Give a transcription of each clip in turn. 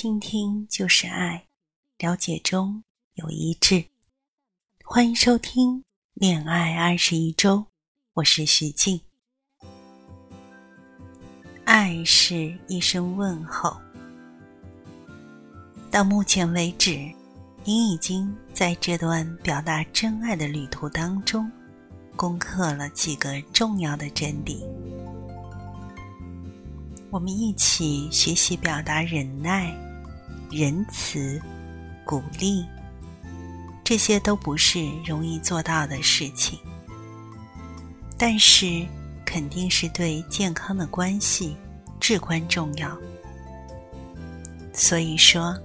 倾听就是爱，了解中有一致。欢迎收听《恋爱二十一周》，我是徐静。爱是一声问候。到目前为止，您已经在这段表达真爱的旅途当中，攻克了几个重要的真谛。我们一起学习表达忍耐、仁慈、鼓励，这些都不是容易做到的事情，但是肯定是对健康的关系至关重要。所以说，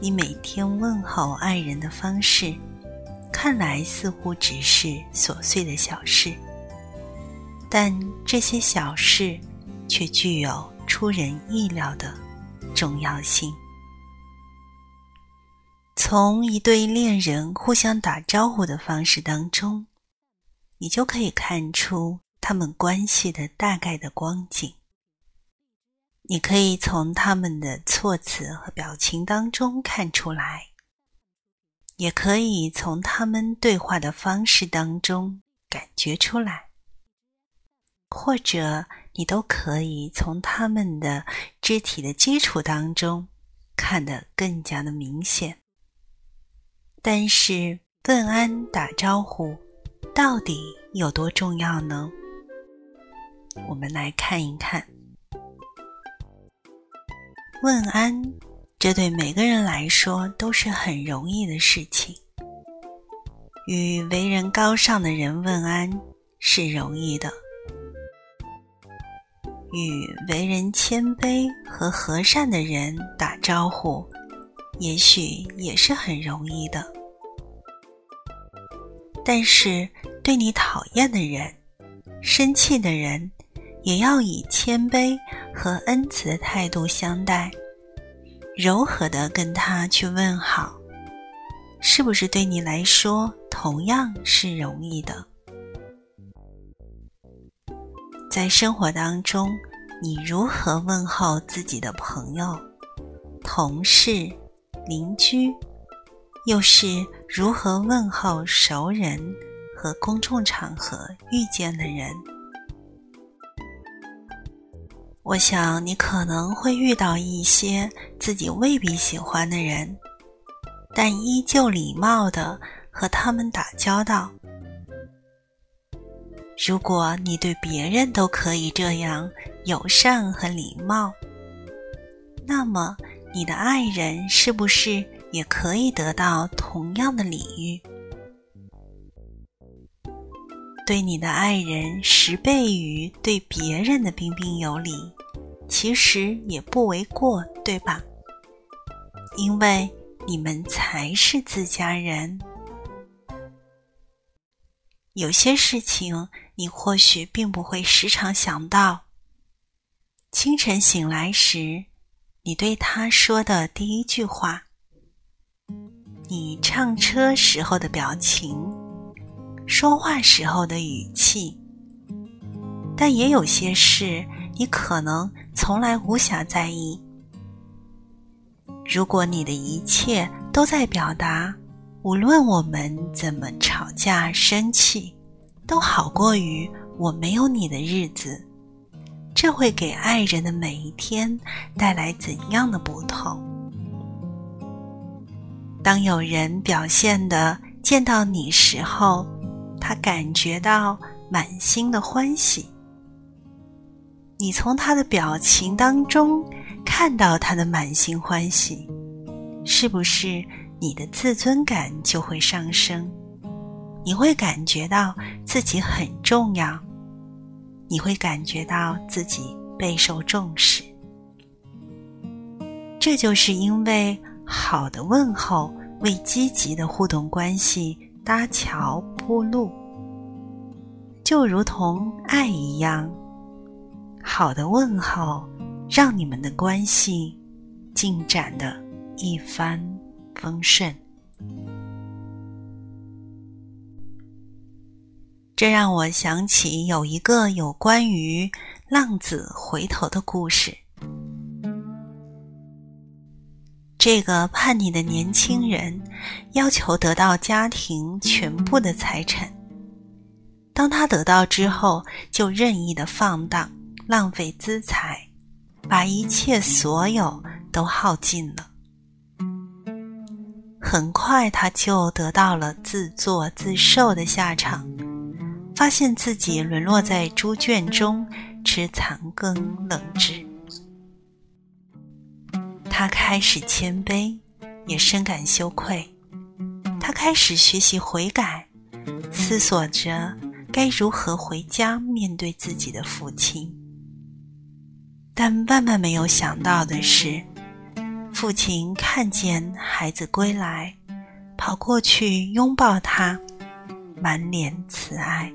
你每天问候爱人的方式，看来似乎只是琐碎的小事，但这些小事却具有。出人意料的重要性。从一对恋人互相打招呼的方式当中，你就可以看出他们关系的大概的光景。你可以从他们的措辞和表情当中看出来，也可以从他们对话的方式当中感觉出来。或者，你都可以从他们的肢体的基础当中看得更加的明显。但是，问安打招呼到底有多重要呢？我们来看一看。问安，这对每个人来说都是很容易的事情。与为人高尚的人问安是容易的。与为人谦卑和和善的人打招呼，也许也是很容易的。但是，对你讨厌的人、生气的人，也要以谦卑和恩慈的态度相待，柔和的跟他去问好，是不是对你来说同样是容易的？在生活当中，你如何问候自己的朋友、同事、邻居？又是如何问候熟人和公众场合遇见的人？我想你可能会遇到一些自己未必喜欢的人，但依旧礼貌的和他们打交道。如果你对别人都可以这样友善和礼貌，那么你的爱人是不是也可以得到同样的礼遇？对你的爱人十倍于对别人的彬彬有礼，其实也不为过，对吧？因为你们才是自家人。有些事情。你或许并不会时常想到。清晨醒来时，你对他说的第一句话；你唱车时候的表情，说话时候的语气。但也有些事，你可能从来无暇在意。如果你的一切都在表达，无论我们怎么吵架、生气。都好过于我没有你的日子，这会给爱人的每一天带来怎样的不同？当有人表现的见到你时候，他感觉到满心的欢喜，你从他的表情当中看到他的满心欢喜，是不是你的自尊感就会上升？你会感觉到自己很重要，你会感觉到自己备受重视。这就是因为好的问候为积极的互动关系搭桥铺路，就如同爱一样，好的问候让你们的关系进展的一帆风顺。这让我想起有一个有关于浪子回头的故事。这个叛逆的年轻人要求得到家庭全部的财产。当他得到之后，就任意的放荡、浪费资财，把一切所有都耗尽了。很快，他就得到了自作自受的下场，发现自己沦落在猪圈中吃残羹冷炙。他开始谦卑，也深感羞愧。他开始学习悔改，思索着。该如何回家面对自己的父亲？但万万没有想到的是，父亲看见孩子归来，跑过去拥抱他，满脸慈爱。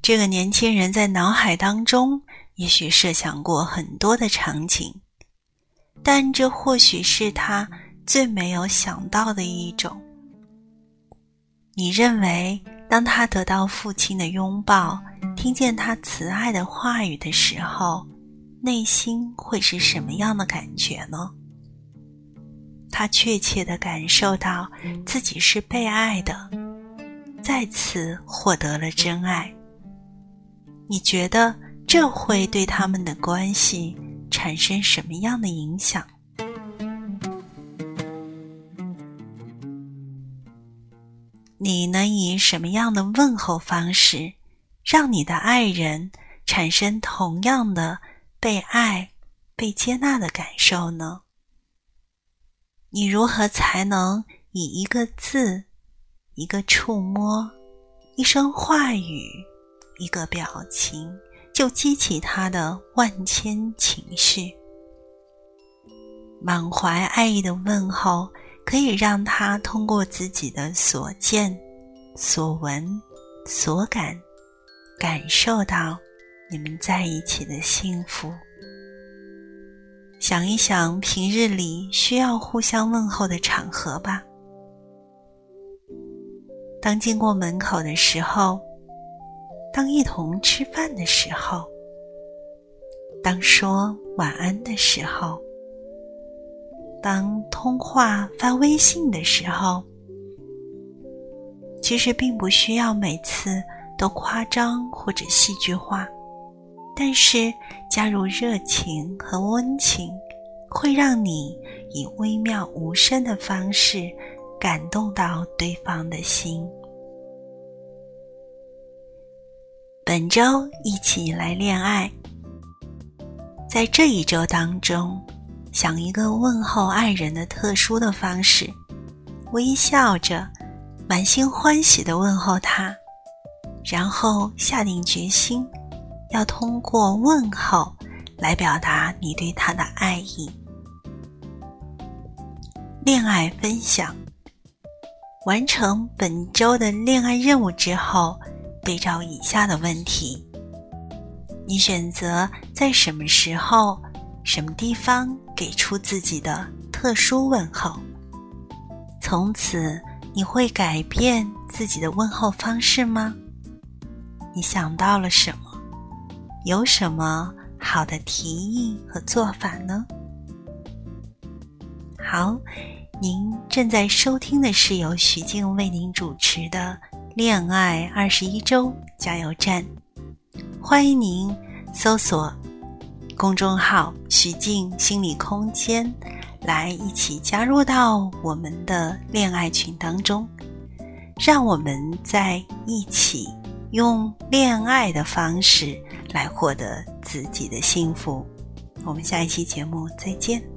这个年轻人在脑海当中也许设想过很多的场景，但这或许是他。最没有想到的一种。你认为，当他得到父亲的拥抱，听见他慈爱的话语的时候，内心会是什么样的感觉呢？他确切的感受到自己是被爱的，再次获得了真爱。你觉得这会对他们的关系产生什么样的影响？你能以什么样的问候方式，让你的爱人产生同样的被爱、被接纳的感受呢？你如何才能以一个字、一个触摸、一声话语、一个表情，就激起他的万千情绪？满怀爱意的问候。可以让他通过自己的所见、所闻、所感，感受到你们在一起的幸福。想一想平日里需要互相问候的场合吧。当经过门口的时候，当一同吃饭的时候，当说晚安的时候。当通话发微信的时候，其实并不需要每次都夸张或者戏剧化，但是加入热情和温情，会让你以微妙无声的方式感动到对方的心。本周一起来恋爱，在这一周当中。想一个问候爱人的特殊的方式，微笑着，满心欢喜的问候他，然后下定决心，要通过问候来表达你对他的爱意。恋爱分享，完成本周的恋爱任务之后，对照以下的问题：你选择在什么时候？什么地方给出自己的特殊问候？从此你会改变自己的问候方式吗？你想到了什么？有什么好的提议和做法呢？好，您正在收听的是由徐静为您主持的《恋爱二十一周加油站》，欢迎您搜索。公众号“徐静心理空间”，来一起加入到我们的恋爱群当中，让我们在一起用恋爱的方式来获得自己的幸福。我们下一期节目再见。